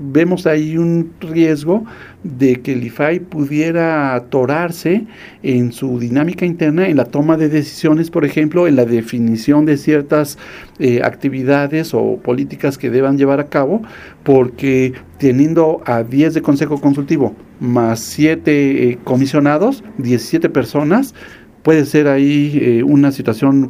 Vemos ahí un riesgo de que el IFAI pudiera atorarse en su dinámica interna, en la toma de decisiones, por ejemplo, en la definición de ciertas eh, actividades o políticas que deban llevar a cabo, porque teniendo a 10 de consejo consultivo más 7 eh, comisionados, 17 personas, puede ser ahí eh, una situación